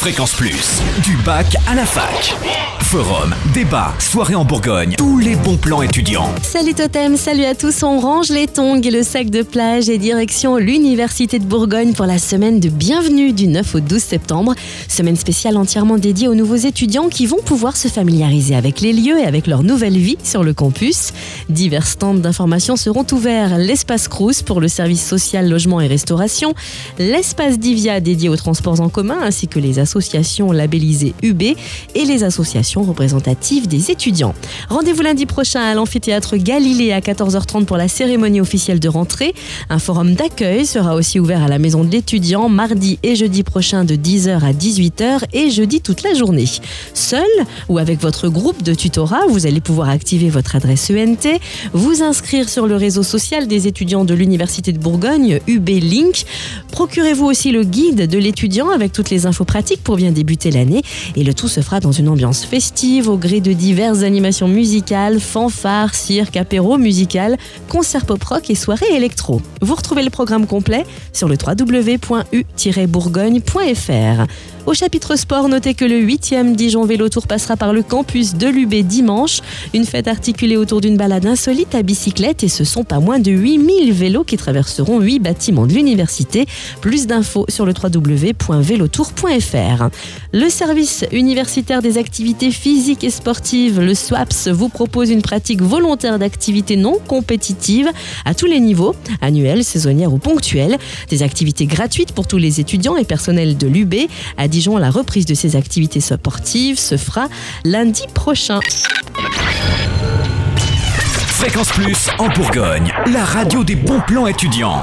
Fréquence Plus, du bac à la fac. Forum, débat, soirée en Bourgogne, tous les bons plans étudiants. Salut Totem, salut à tous. On range les tongs et le sac de plage et direction l'Université de Bourgogne pour la semaine de bienvenue du 9 au 12 septembre. Semaine spéciale entièrement dédiée aux nouveaux étudiants qui vont pouvoir se familiariser avec les lieux et avec leur nouvelle vie sur le campus. Divers stands d'information seront ouverts. L'espace Crous pour le service social, logement et restauration. L'espace Divia dédié aux transports en commun ainsi que les associations labellisées UB et les associations représentatives des étudiants. Rendez-vous lundi prochain à l'amphithéâtre Galilée à 14h30 pour la cérémonie officielle de rentrée. Un forum d'accueil sera aussi ouvert à la maison de l'étudiant mardi et jeudi prochain de 10h à 18h et jeudi toute la journée. Seul ou avec votre groupe de tutorat, vous allez pouvoir activer votre adresse ENT, vous inscrire sur le réseau social des étudiants de l'Université de Bourgogne, UB Link. Procurez-vous aussi le guide de l'étudiant avec toutes les infos pratiques pour bien débuter l'année et le tout se fera dans une ambiance festive au gré de diverses animations musicales, fanfares, cirque, apéro musical, concerts pop-rock et soirées électro. Vous retrouvez le programme complet sur le www.u-bourgogne.fr. Au chapitre sport, notez que le 8e Dijon Vélo Tour passera par le campus de l'UB dimanche. Une fête articulée autour d'une balade insolite à bicyclette et ce sont pas moins de 8000 vélos qui traverseront 8 bâtiments de l'université. Plus d'infos sur le www.vélotour.fr. Le service universitaire des activités physiques et sportives, le SWAPS, vous propose une pratique volontaire d'activités non compétitives à tous les niveaux, annuelles, saisonnières ou ponctuelles. Des activités gratuites pour tous les étudiants et personnels de l'UB. Dijon, la reprise de ces activités sportives se fera lundi prochain. Fréquence Plus en Bourgogne, la radio des bons plans étudiants.